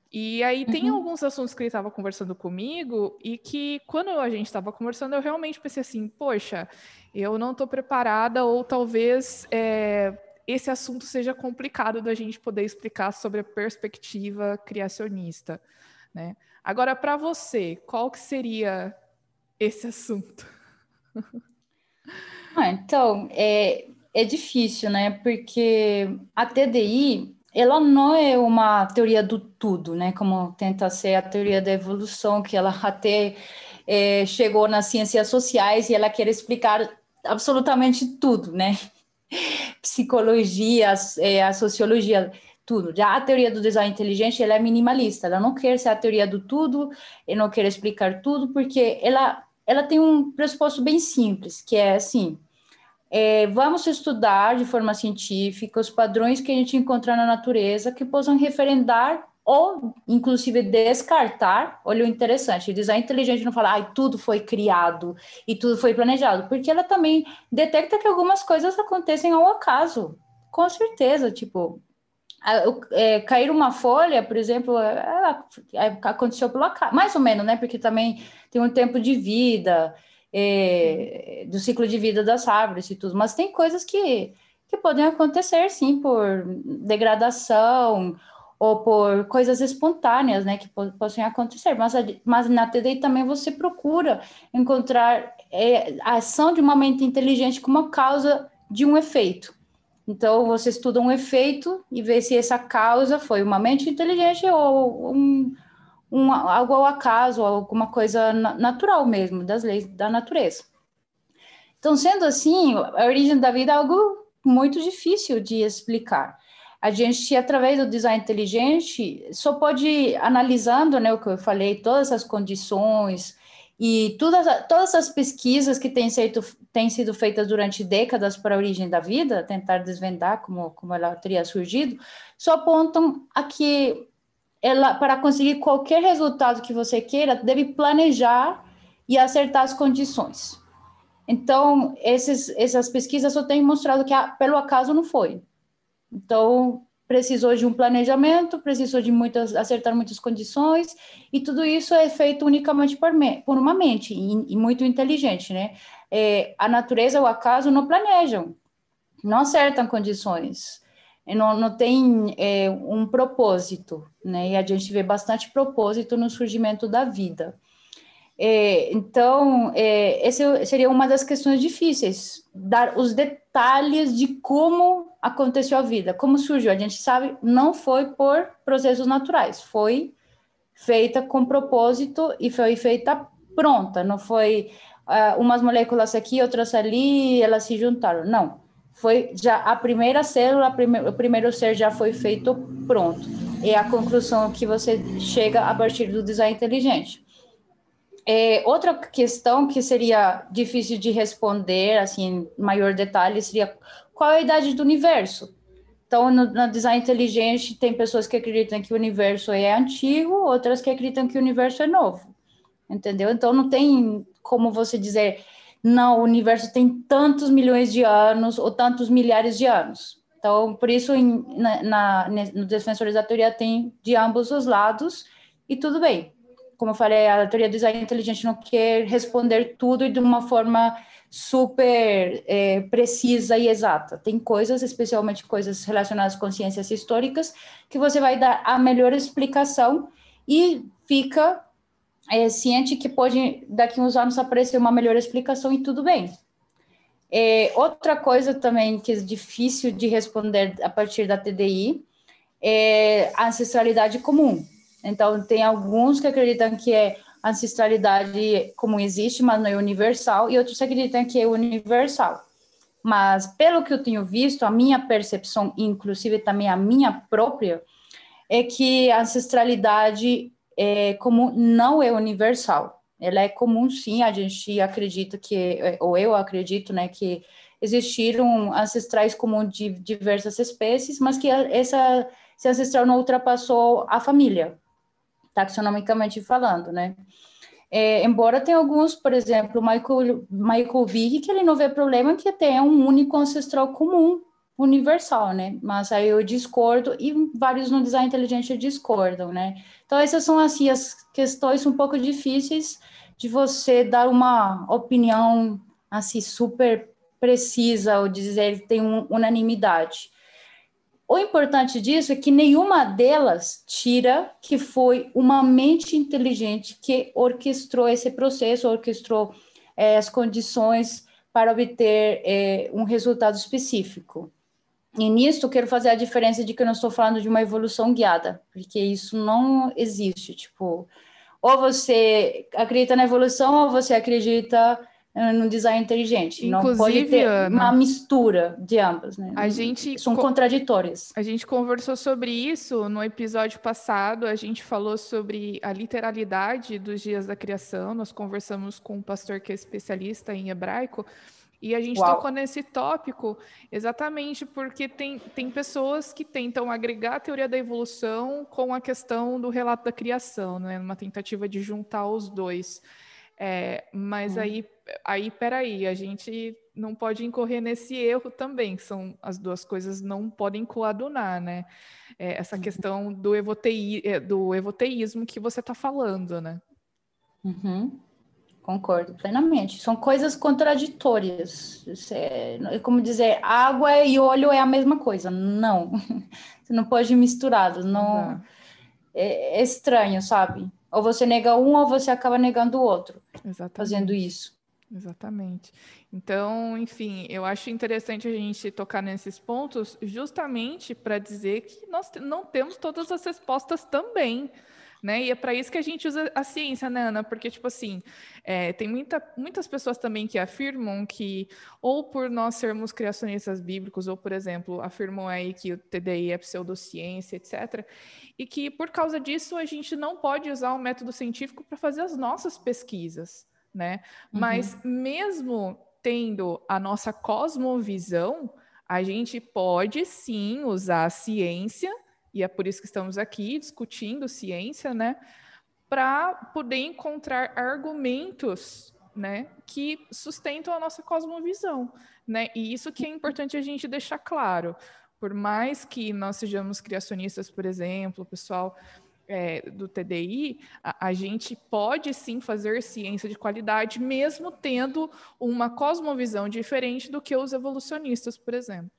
E aí tem uhum. alguns assuntos que ele estava conversando comigo e que quando a gente estava conversando eu realmente pensei assim, poxa, eu não estou preparada ou talvez é, esse assunto seja complicado da gente poder explicar sobre a perspectiva criacionista, né? Agora, para você, qual que seria esse assunto? Ah, então, é, é difícil, né? Porque a TDI, ela não é uma teoria do tudo, né? Como tenta ser a teoria da evolução, que ela até é, chegou nas ciências sociais e ela quer explicar absolutamente tudo, né? Psicologia, é, a sociologia, tudo. Já a teoria do design inteligente, ela é minimalista, ela não quer ser a teoria do tudo, ela não quer explicar tudo, porque ela ela tem um pressuposto bem simples, que é assim: é, vamos estudar de forma científica os padrões que a gente encontrar na natureza que possam referendar ou inclusive descartar, olha o interessante, design inteligente não fala, ah, tudo foi criado e tudo foi planejado, porque ela também detecta que algumas coisas acontecem ao acaso, com certeza, tipo, é, cair uma folha, por exemplo, ela, é, aconteceu pelo acaso, mais ou menos, né, porque também tem um tempo de vida, é, do ciclo de vida das árvores e tudo, mas tem coisas que, que podem acontecer, sim, por degradação, ou por coisas espontâneas, né, que possam acontecer. Mas, mas na TDI também você procura encontrar é, a ação de uma mente inteligente como causa de um efeito. Então, você estuda um efeito e vê se essa causa foi uma mente inteligente ou um, um, algo ao acaso, alguma coisa natural mesmo, das leis da natureza. Então, sendo assim, a origem da vida é algo muito difícil de explicar a gente, através do design inteligente, só pode, analisando né, o que eu falei, todas as condições e todas, todas as pesquisas que têm, sido, têm sido feitas durante décadas para a origem da vida, tentar desvendar como, como ela teria surgido, só apontam a que ela, para conseguir qualquer resultado que você queira, deve planejar e acertar as condições. Então, esses, essas pesquisas só têm mostrado que pelo acaso não foi. Então, precisou de um planejamento, precisou de muitas, acertar muitas condições, e tudo isso é feito unicamente por, me, por uma mente, e, e, muito inteligente, né? É, a natureza, o acaso, não planejam, não acertam condições, não, não tem é, um propósito, né? E a gente vê bastante propósito no surgimento da vida. É, então, é, essa seria uma das questões difíceis, dar os detalhes de como aconteceu a vida, como surgiu. A gente sabe, não foi por processos naturais, foi feita com propósito e foi feita pronta, não foi uh, umas moléculas aqui, outras ali, elas se juntaram, não. Foi já a primeira célula, a prime o primeiro ser já foi feito pronto. É a conclusão que você chega a partir do design inteligente. É, outra questão que seria difícil de responder, assim, maior detalhe, seria qual é a idade do universo? Então, no, no, design inteligente, tem pessoas que acreditam que o universo é antigo, outras que acreditam que o universo é novo, entendeu? Então, não tem como você dizer, não, o universo tem tantos milhões de anos ou tantos milhares de anos. Então, por isso, em, na, na, no Defensores da Teoria tem de ambos os lados, e tudo bem como eu falei, a teoria do design inteligente não quer responder tudo e de uma forma super é, precisa e exata. Tem coisas, especialmente coisas relacionadas com ciências históricas, que você vai dar a melhor explicação e fica é, ciente que pode, daqui uns anos, aparecer uma melhor explicação e tudo bem. É, outra coisa também que é difícil de responder a partir da TDI é a ancestralidade comum. Então, tem alguns que acreditam que é ancestralidade como existe, mas não é universal, e outros acreditam que é universal. Mas, pelo que eu tenho visto, a minha percepção, inclusive também a minha própria, é que a ancestralidade é, comum não é universal. Ela é comum, sim, a gente acredita que, ou eu acredito, né, que existiram ancestrais comuns de diversas espécies, mas que essa, esse ancestral não ultrapassou a família taxonomicamente falando, né? É, embora tenha alguns, por exemplo, Michael, Michael Big, que ele não vê problema que tenha um único ancestral comum, universal, né? Mas aí eu discordo e vários no design inteligente discordam, né? Então essas são assim as questões um pouco difíceis de você dar uma opinião assim super precisa ou dizer tem um, unanimidade. O importante disso é que nenhuma delas tira que foi uma mente inteligente que orquestrou esse processo, orquestrou é, as condições para obter é, um resultado específico. E nisso quero fazer a diferença de que eu não estou falando de uma evolução guiada, porque isso não existe. Tipo, ou você acredita na evolução ou você acredita no design inteligente. Inclusive, não pode ter Ana, uma mistura de ambas, né? A gente são contraditórias. A gente conversou sobre isso no episódio passado. A gente falou sobre a literalidade dos dias da criação. Nós conversamos com um pastor que é especialista em hebraico. E a gente Uau. tocou nesse tópico exatamente porque tem, tem pessoas que tentam agregar a teoria da evolução com a questão do relato da criação, né? Uma tentativa de juntar os dois. É, mas hum. aí, aí, peraí, a gente não pode incorrer nesse erro também, que são as duas coisas não podem coadunar, né? É, essa uhum. questão do, evotei, é, do evoteísmo que você está falando, né? Uhum. Concordo plenamente. São coisas contraditórias. É, é como dizer, água e óleo é a mesma coisa. Não, você não pode misturá-los. Não é, é estranho, sabe? Ou você nega um ou você acaba negando o outro. Exatamente. Fazendo isso. Exatamente. Então, enfim, eu acho interessante a gente tocar nesses pontos justamente para dizer que nós não temos todas as respostas também. Né? E é para isso que a gente usa a ciência, né, Ana? Porque, tipo assim, é, tem muita, muitas pessoas também que afirmam que, ou por nós sermos criacionistas bíblicos, ou, por exemplo, afirmam aí que o TDI é pseudociência, etc., e que, por causa disso, a gente não pode usar o método científico para fazer as nossas pesquisas né? Uhum. Mas mesmo tendo a nossa cosmovisão, a gente pode sim usar a ciência, e é por isso que estamos aqui discutindo ciência, né? Para poder encontrar argumentos né, que sustentam a nossa cosmovisão, né? E isso que é importante a gente deixar claro. Por mais que nós sejamos criacionistas, por exemplo, o pessoal é, do TDI, a, a, gente pode sim fazer ciência de qualidade, mesmo tendo uma cosmovisão diferente do que os evolucionistas, por exemplo.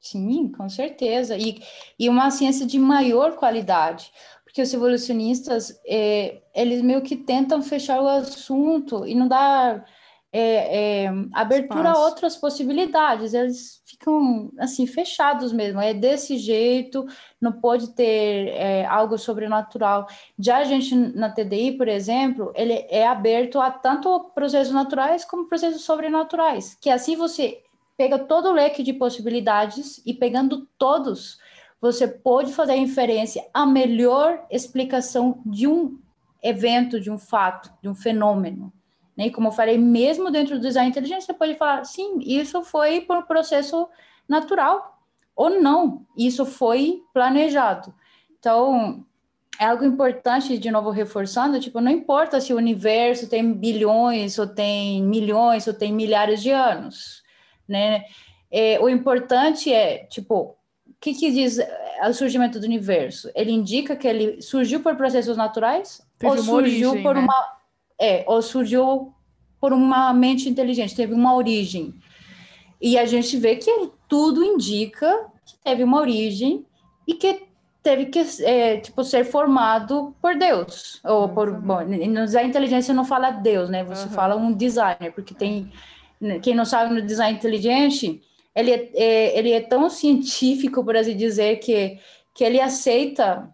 Sim, com certeza. E, e uma ciência de maior qualidade, porque os evolucionistas, é, eles meio que tentam fechar o assunto e não dar é, é, abertura Espaço. a outras possibilidades, eles ficam assim fechados mesmo. É desse jeito, não pode ter é, algo sobrenatural. Já a gente na TDI, por exemplo, ele é aberto a tanto processos naturais como processos sobrenaturais. Que assim você pega todo o leque de possibilidades e pegando todos, você pode fazer a inferência, a melhor explicação de um evento, de um fato, de um fenômeno. Né? E como eu falei, mesmo dentro do design inteligente, você pode falar, sim, isso foi por processo natural, ou não, isso foi planejado. Então, é algo importante, de novo reforçando, tipo, não importa se o universo tem bilhões, ou tem milhões, ou tem milhares de anos, né? É, o importante é, tipo, o que, que diz o surgimento do universo? Ele indica que ele surgiu por processos naturais Teve ou surgiu origem, por né? uma é, ou surgiu por uma mente inteligente, teve uma origem. E a gente vê que tudo indica que teve uma origem e que teve que é, tipo ser formado por Deus ou por bom, a inteligência não fala Deus, né? Você uhum. fala um designer, porque tem quem não sabe no design inteligente, ele é, é, ele é tão científico, por assim dizer, que que ele aceita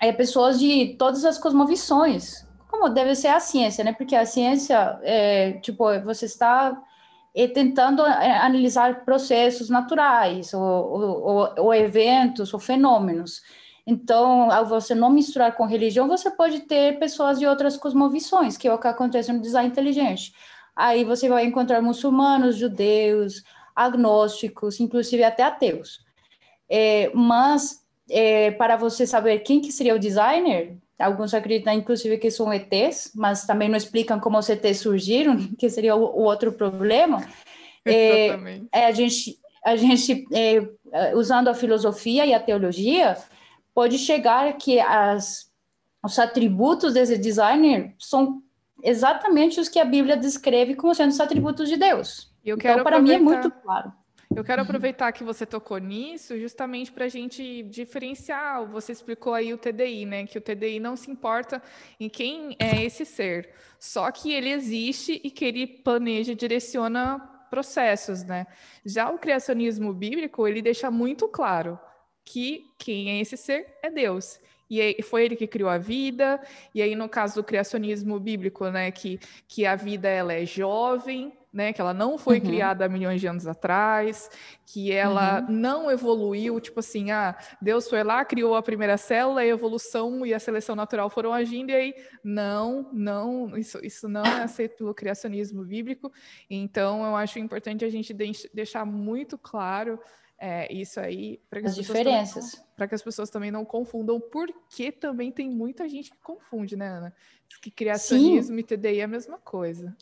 é, pessoas de todas as cosmovisões como deve ser a ciência, né? Porque a ciência, é, tipo, você está é, tentando é, analisar processos naturais, ou, ou, ou, eventos, ou fenômenos. Então, ao você não misturar com religião, você pode ter pessoas de outras cosmovisões, que é o que acontece no design inteligente. Aí você vai encontrar muçulmanos, judeus, agnósticos, inclusive até ateus. É, mas, é, para você saber quem que seria o designer, Alguns acreditam, inclusive, que são ETs, mas também não explicam como os ETs surgiram, que seria o, o outro problema. É, é, a gente, a gente é, usando a filosofia e a teologia, pode chegar que as, os atributos desse designer são exatamente os que a Bíblia descreve como sendo os atributos de Deus. Eu então, para mim é muito claro. Eu quero aproveitar que você tocou nisso, justamente para a gente diferenciar. Você explicou aí o TDI, né? Que o TDI não se importa em quem é esse ser, só que ele existe e que ele planeja, direciona processos, né? Já o criacionismo bíblico ele deixa muito claro que quem é esse ser é Deus. E foi ele que criou a vida, e aí no caso do criacionismo bíblico, né, que, que a vida ela é jovem, né, que ela não foi uhum. criada há milhões de anos atrás, que ela uhum. não evoluiu, tipo assim, ah, Deus foi lá, criou a primeira célula, a evolução e a seleção natural foram agindo, e aí, não, não, isso, isso não é aceito pelo criacionismo bíblico, então eu acho importante a gente deixar muito claro é, isso aí para que as, as diferenças. para que as pessoas também não confundam porque também tem muita gente que confunde né Ana? Que criacionismo Sim. e TDI é a mesma coisa.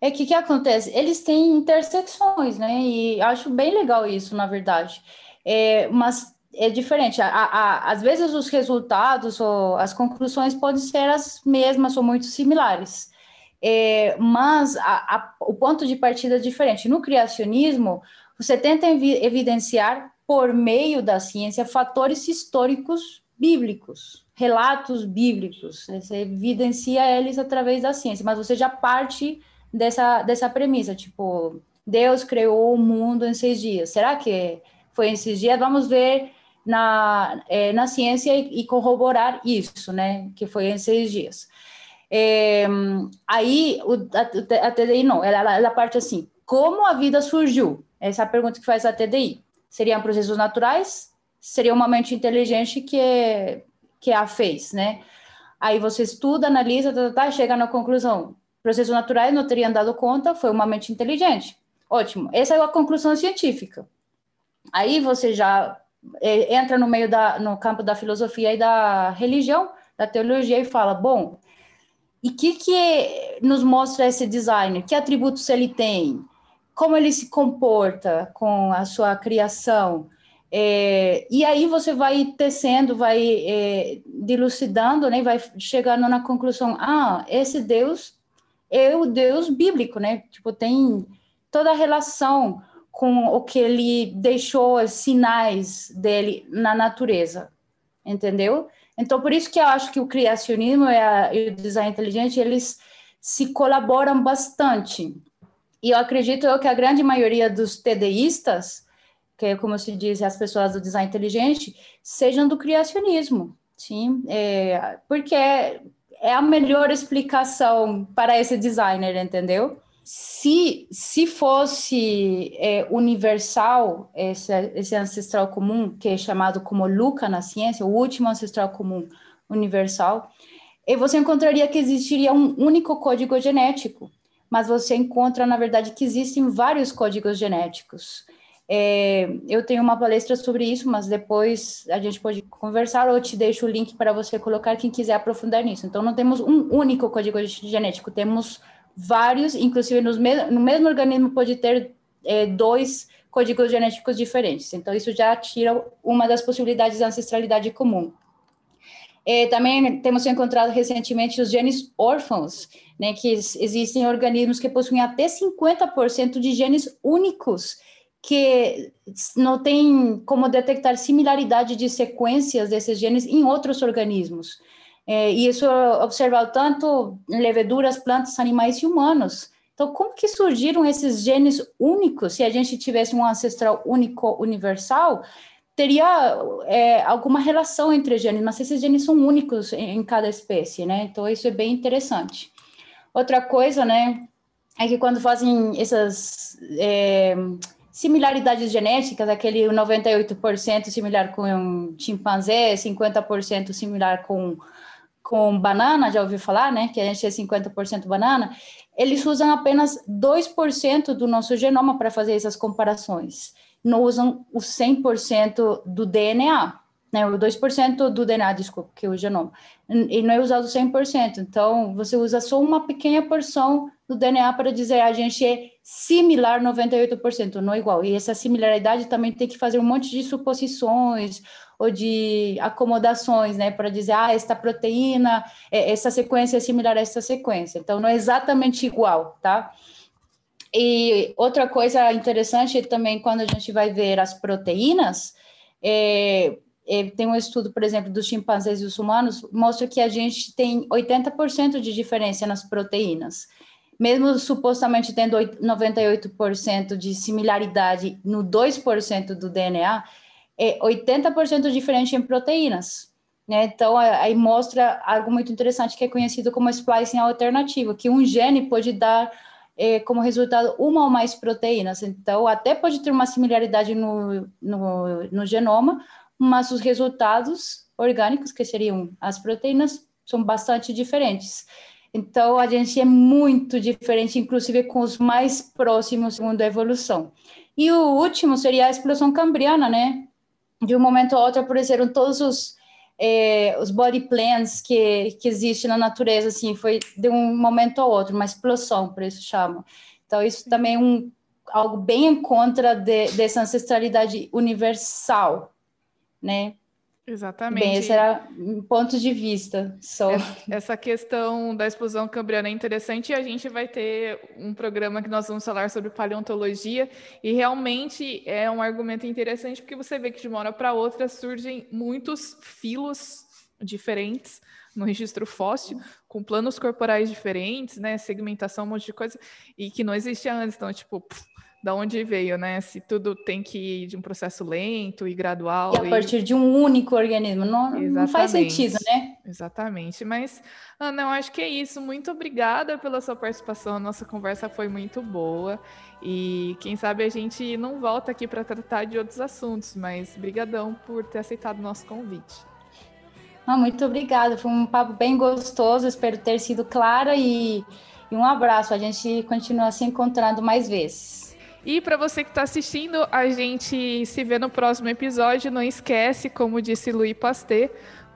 É que que acontece? Eles têm intersecções né? E acho bem legal isso na verdade. É, mas é diferente. A, a, às vezes os resultados ou as conclusões podem ser as mesmas ou muito similares. É, mas a, o ponto de partida é diferente. No criacionismo você tenta evidenciar, por meio da ciência, fatores históricos bíblicos, relatos bíblicos. Você evidencia eles através da ciência, mas você já parte dessa, dessa premissa, tipo, Deus criou o mundo em seis dias. Será que foi em seis dias? Vamos ver na, é, na ciência e, e, corroborar isso, né? Que foi em seis dias. É, aí o, a, a TDI não, ela, ela parte assim: como a vida surgiu? Essa é a pergunta que faz a TDI. Seriam processos naturais? Seria uma mente inteligente que, que a fez, né? Aí você estuda, analisa, tá, tá, tá, chega na conclusão. Processos naturais não teriam dado conta, foi uma mente inteligente. Ótimo. Essa é a conclusão científica. Aí você já é, entra no meio da, no campo da filosofia e da religião, da teologia e fala, bom, e que, que nos mostra esse designer? Que atributos ele tem? Como ele se comporta com a sua criação. É, e aí você vai tecendo, vai é, dilucidando, né, vai chegando na conclusão, ah, esse Deus é o Deus bíblico, né? Tipo, tem toda a relação com o que ele deixou, os sinais dele na natureza, entendeu? Então, por isso que eu acho que o criacionismo e, a, e o design inteligente, eles se colaboram bastante. E eu acredito eu que a grande maioria dos TDIstas, que é como se diz as pessoas do design inteligente, sejam do criacionismo, sim, é, porque é, a melhor explicação para esse designer, entendeu? Se, se fosse é, universal esse, esse ancestral comum, que é chamado como Luca na ciência, o último ancestral comum universal, e você encontraria que existiria um único código genético mas você encontra, na verdade, que existem vários códigos genéticos. É, eu tenho uma palestra sobre isso, mas depois a gente pode conversar ou te deixo o link para você colocar quem quiser aprofundar nisso. Então, não temos um único código genético, temos vários, inclusive me no mesmo organismo pode ter é, dois códigos genéticos diferentes. Então, isso já tira uma das possibilidades da ancestralidade comum. É, também temos encontrado recentemente os genes órfãos, né, que existem organismos que possuem até 50% de genes únicos, que não tem como detectar similaridade de sequências desses genes em outros organismos. É, e isso é observado tanto em leveduras, plantas, animais e humanos. Então, como que surgiram esses genes únicos? Se a gente tivesse um ancestral único universal, teria é, alguma relação entre genes, mas esses genes são únicos em, em, cada espécie, né? Então isso é bem interessante. Outra coisa, né, é que quando fazem essas é, similaridades genéticas, aquele 98% similar com um chimpanzé, 50% similar com com banana, já ouviu falar, né? Que a gente é 50% banana. Eles usam apenas 2% do nosso genoma para fazer essas comparações não usam o 100% do DNA, né, o 2% do DNA, desculpa, que é o genoma, e não é usado 100%, então você usa só uma pequena porção do DNA para dizer a gente é similar 98%, não igual, e essa similaridade também tem que fazer um monte de suposições ou de acomodações, né, para dizer, ah, esta proteína, é, essa sequência é similar a esta sequência, então não é exatamente igual, tá? E outra coisa interessante também, quando a gente vai ver as proteínas, é, é, tem um estudo, por exemplo, dos chimpanzés e os humanos, mostra que a gente tem 80% de diferença nas proteínas. Mesmo supostamente tendo 98% de similaridade no 2% do DNA, é 80% diferente em proteínas. Né? Então, aí mostra algo muito interessante que é conhecido como splicing alternativo, que um gene pode dar é, como resultado uma ou mais proteínas. Então, até pode ter uma similaridade no, no, no genoma, mas os resultados orgânicos, que seriam as proteínas, são bastante diferentes. Então, a gente é muito diferente, inclusive com os mais próximos segundo a evolução. E o último seria a explosão cambriana, né? De um momento ao outro apareceram todos os, eh, os body plans que, que existem na natureza, assim, foi de um momento ao outro, uma explosão, por isso chamam. Então, isso também é um, algo bem em contra de, dessa ancestralidade universal, né? Exatamente. Bem, esse era um ponto de vista só. Essa questão da explosão cambriana é interessante e a gente vai ter um programa que nós vamos falar sobre paleontologia e realmente é um argumento interessante porque você vê que de uma hora para outra surgem muitos filos diferentes no registro fóssil, com planos corporais diferentes, né, segmentação, um monte de coisa, e que não existia antes. Então, tipo, pff, da onde veio, né? Se tudo tem que ir de um processo lento e gradual. E a partir de um único organismo. Não, não, faz sentido, né? Exatamente. Mas, Ana, eu acho que é isso. Muito obrigada pela sua participação. A nossa conversa foi muito boa. E quem sabe a gente não volta aqui para tratar de outros assuntos, mas brigadão por ter aceitado o nosso convite. Ah, muito obrigada. Foi um papo bem gostoso. Espero ter sido clara e, e um abraço. A gente continua se encontrando mais vezes. E para você que está assistindo, a gente se vê no próximo episódio. Não esquece, como disse Louis Pasteur,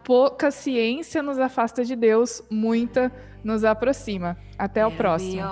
pouca ciência nos afasta de Deus, muita nos aproxima. Até o próximo.